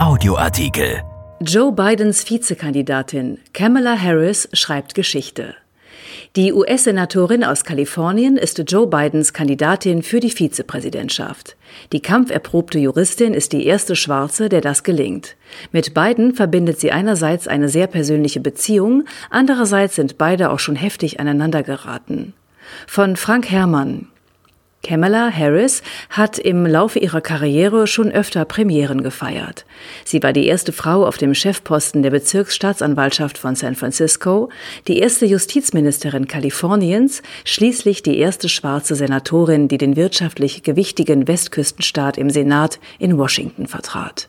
Audioartikel. Joe Bidens Vizekandidatin Kamala Harris schreibt Geschichte. Die US-Senatorin aus Kalifornien ist Joe Bidens Kandidatin für die Vizepräsidentschaft. Die kampferprobte Juristin ist die erste Schwarze, der das gelingt. Mit Biden verbindet sie einerseits eine sehr persönliche Beziehung, andererseits sind beide auch schon heftig aneinander geraten. Von Frank Herrmann. Kamala Harris hat im Laufe ihrer Karriere schon öfter Premieren gefeiert. Sie war die erste Frau auf dem Chefposten der Bezirksstaatsanwaltschaft von San Francisco, die erste Justizministerin Kaliforniens, schließlich die erste schwarze Senatorin, die den wirtschaftlich gewichtigen Westküstenstaat im Senat in Washington vertrat.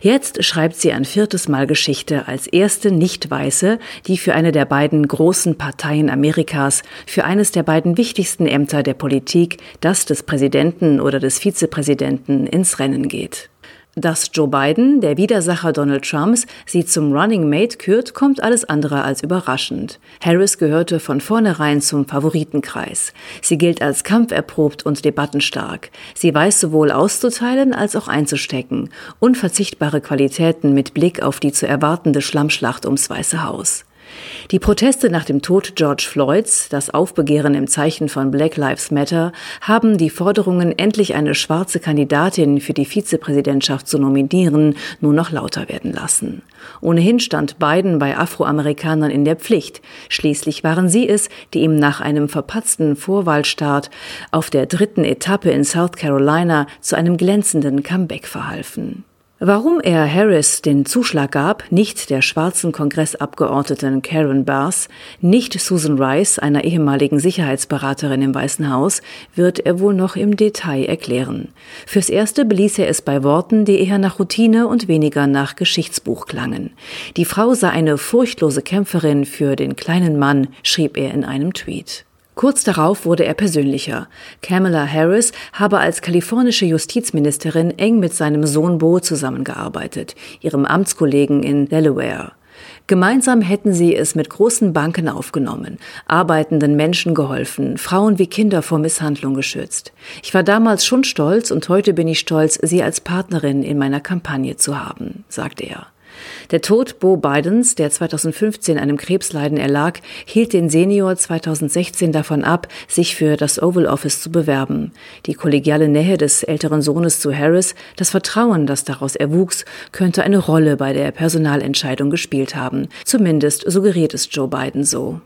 Jetzt schreibt sie ein viertes Mal Geschichte als erste Nicht-Weiße, die für eine der beiden großen Parteien Amerikas, für eines der beiden wichtigsten Ämter der Politik, das des Präsidenten oder des Vizepräsidenten, ins Rennen geht. Dass Joe Biden, der Widersacher Donald Trumps, sie zum Running Mate kürt, kommt alles andere als überraschend. Harris gehörte von vornherein zum Favoritenkreis. Sie gilt als kampferprobt und debattenstark. Sie weiß sowohl auszuteilen als auch einzustecken. Unverzichtbare Qualitäten mit Blick auf die zu erwartende Schlammschlacht ums Weiße Haus. Die Proteste nach dem Tod George Floyds, das Aufbegehren im Zeichen von Black Lives Matter, haben die Forderungen, endlich eine schwarze Kandidatin für die Vizepräsidentschaft zu nominieren, nur noch lauter werden lassen. Ohnehin stand Biden bei Afroamerikanern in der Pflicht. Schließlich waren sie es, die ihm nach einem verpatzten Vorwahlstart auf der dritten Etappe in South Carolina zu einem glänzenden Comeback verhalfen. Warum er Harris den Zuschlag gab, nicht der schwarzen Kongressabgeordneten Karen Bass, nicht Susan Rice, einer ehemaligen Sicherheitsberaterin im Weißen Haus, wird er wohl noch im Detail erklären. Fürs Erste beließ er es bei Worten, die eher nach Routine und weniger nach Geschichtsbuch klangen. Die Frau sei eine furchtlose Kämpferin für den kleinen Mann, schrieb er in einem Tweet. Kurz darauf wurde er persönlicher. Kamala Harris habe als kalifornische Justizministerin eng mit seinem Sohn Bo zusammengearbeitet, ihrem Amtskollegen in Delaware. Gemeinsam hätten sie es mit großen Banken aufgenommen, arbeitenden Menschen geholfen, Frauen wie Kinder vor Misshandlung geschützt. Ich war damals schon stolz und heute bin ich stolz, sie als Partnerin in meiner Kampagne zu haben, sagte er. Der Tod Bo Bidens, der 2015 einem Krebsleiden erlag, hielt den Senior 2016 davon ab, sich für das Oval Office zu bewerben. Die kollegiale Nähe des älteren Sohnes zu Harris, das Vertrauen, das daraus erwuchs, könnte eine Rolle bei der Personalentscheidung gespielt haben. Zumindest suggeriert es Joe Biden so.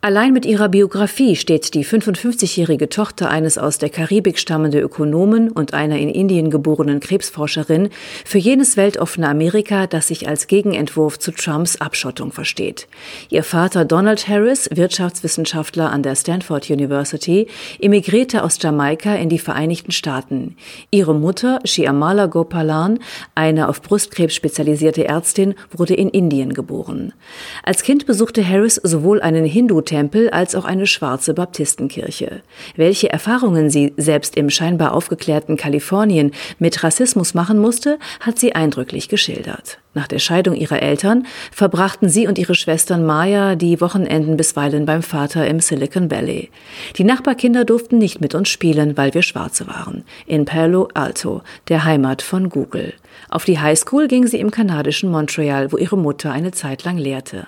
Allein mit ihrer Biografie steht die 55-jährige Tochter eines aus der Karibik stammenden Ökonomen und einer in Indien geborenen Krebsforscherin für jenes weltoffene Amerika, das sich als Gegenentwurf zu Trumps Abschottung versteht. Ihr Vater Donald Harris, Wirtschaftswissenschaftler an der Stanford University, emigrierte aus Jamaika in die Vereinigten Staaten. Ihre Mutter, Shyamala Gopalan, eine auf Brustkrebs spezialisierte Ärztin, wurde in Indien geboren. Als Kind besuchte Harris sowohl einen Hindu Tempel als auch eine schwarze Baptistenkirche. Welche Erfahrungen sie selbst im scheinbar aufgeklärten Kalifornien mit Rassismus machen musste, hat sie eindrücklich geschildert. Nach der Scheidung ihrer Eltern verbrachten sie und ihre Schwestern Maya die Wochenenden bisweilen beim Vater im Silicon Valley. Die Nachbarkinder durften nicht mit uns spielen, weil wir Schwarze waren. In Palo Alto, der Heimat von Google. Auf die Highschool ging sie im kanadischen Montreal, wo ihre Mutter eine Zeit lang lehrte.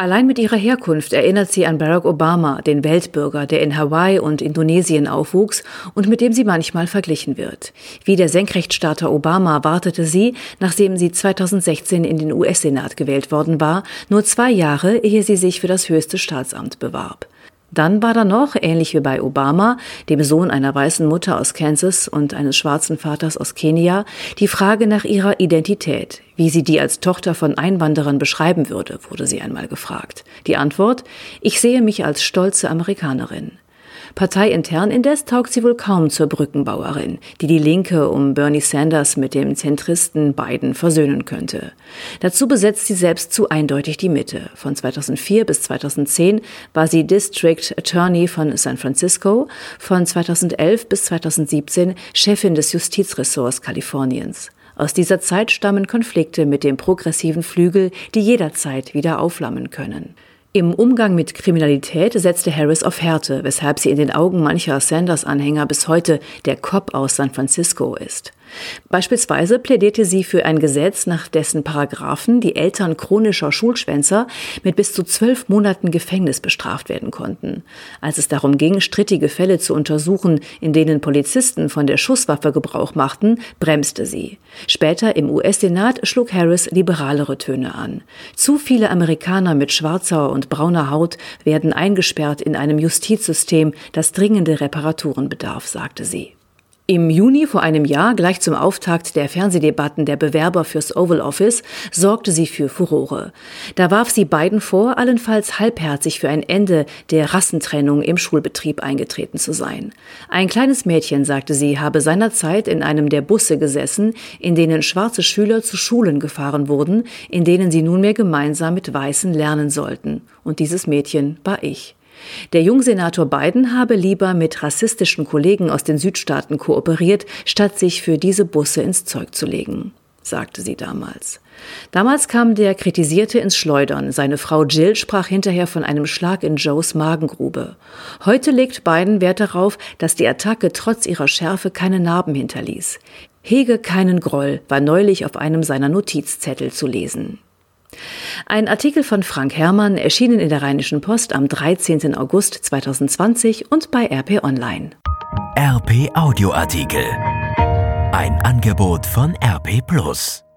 Allein mit ihrer Herkunft erinnert sie an Barack Obama, den Weltbürger, der in Hawaii und Indonesien aufwuchs und mit dem sie manchmal verglichen wird. Wie der Senkrechtstarter Obama wartete sie, nachdem sie 2016 in den US-Senat gewählt worden war, nur zwei Jahre, ehe sie sich für das höchste Staatsamt bewarb. Dann war da noch, ähnlich wie bei Obama, dem Sohn einer weißen Mutter aus Kansas und eines schwarzen Vaters aus Kenia, die Frage nach ihrer Identität. Wie sie die als Tochter von Einwanderern beschreiben würde, wurde sie einmal gefragt. Die Antwort, ich sehe mich als stolze Amerikanerin. Parteiintern indes taugt sie wohl kaum zur Brückenbauerin, die die Linke um Bernie Sanders mit dem Zentristen Biden versöhnen könnte. Dazu besetzt sie selbst zu eindeutig die Mitte. Von 2004 bis 2010 war sie District Attorney von San Francisco, von 2011 bis 2017 Chefin des Justizressorts Kaliforniens. Aus dieser Zeit stammen Konflikte mit dem progressiven Flügel, die jederzeit wieder aufflammen können. Im Umgang mit Kriminalität setzte Harris auf Härte, weshalb sie in den Augen mancher Sanders-Anhänger bis heute der Cop aus San Francisco ist. Beispielsweise plädierte sie für ein Gesetz, nach dessen Paragraphen die Eltern chronischer Schulschwänzer mit bis zu zwölf Monaten Gefängnis bestraft werden konnten. Als es darum ging, strittige Fälle zu untersuchen, in denen Polizisten von der Schusswaffe Gebrauch machten, bremste sie. Später im US-Senat schlug Harris liberalere Töne an. Zu viele Amerikaner mit schwarzer und brauner Haut werden eingesperrt in einem Justizsystem, das dringende Reparaturen bedarf, sagte sie. Im Juni vor einem Jahr, gleich zum Auftakt der Fernsehdebatten der Bewerber fürs Oval Office, sorgte sie für Furore. Da warf sie beiden vor, allenfalls halbherzig für ein Ende der Rassentrennung im Schulbetrieb eingetreten zu sein. Ein kleines Mädchen, sagte sie, habe seinerzeit in einem der Busse gesessen, in denen schwarze Schüler zu Schulen gefahren wurden, in denen sie nunmehr gemeinsam mit Weißen lernen sollten. Und dieses Mädchen war ich. Der Jungsenator Biden habe lieber mit rassistischen Kollegen aus den Südstaaten kooperiert, statt sich für diese Busse ins Zeug zu legen sagte sie damals. Damals kam der Kritisierte ins Schleudern. Seine Frau Jill sprach hinterher von einem Schlag in Joes Magengrube. Heute legt Biden Wert darauf, dass die Attacke trotz ihrer Schärfe keine Narben hinterließ. Hege keinen Groll war neulich auf einem seiner Notizzettel zu lesen. Ein Artikel von Frank Herrmann erschienen in der Rheinischen Post am 13. August 2020 und bei RP Online. RP Audioartikel. Ein Angebot von RP Plus.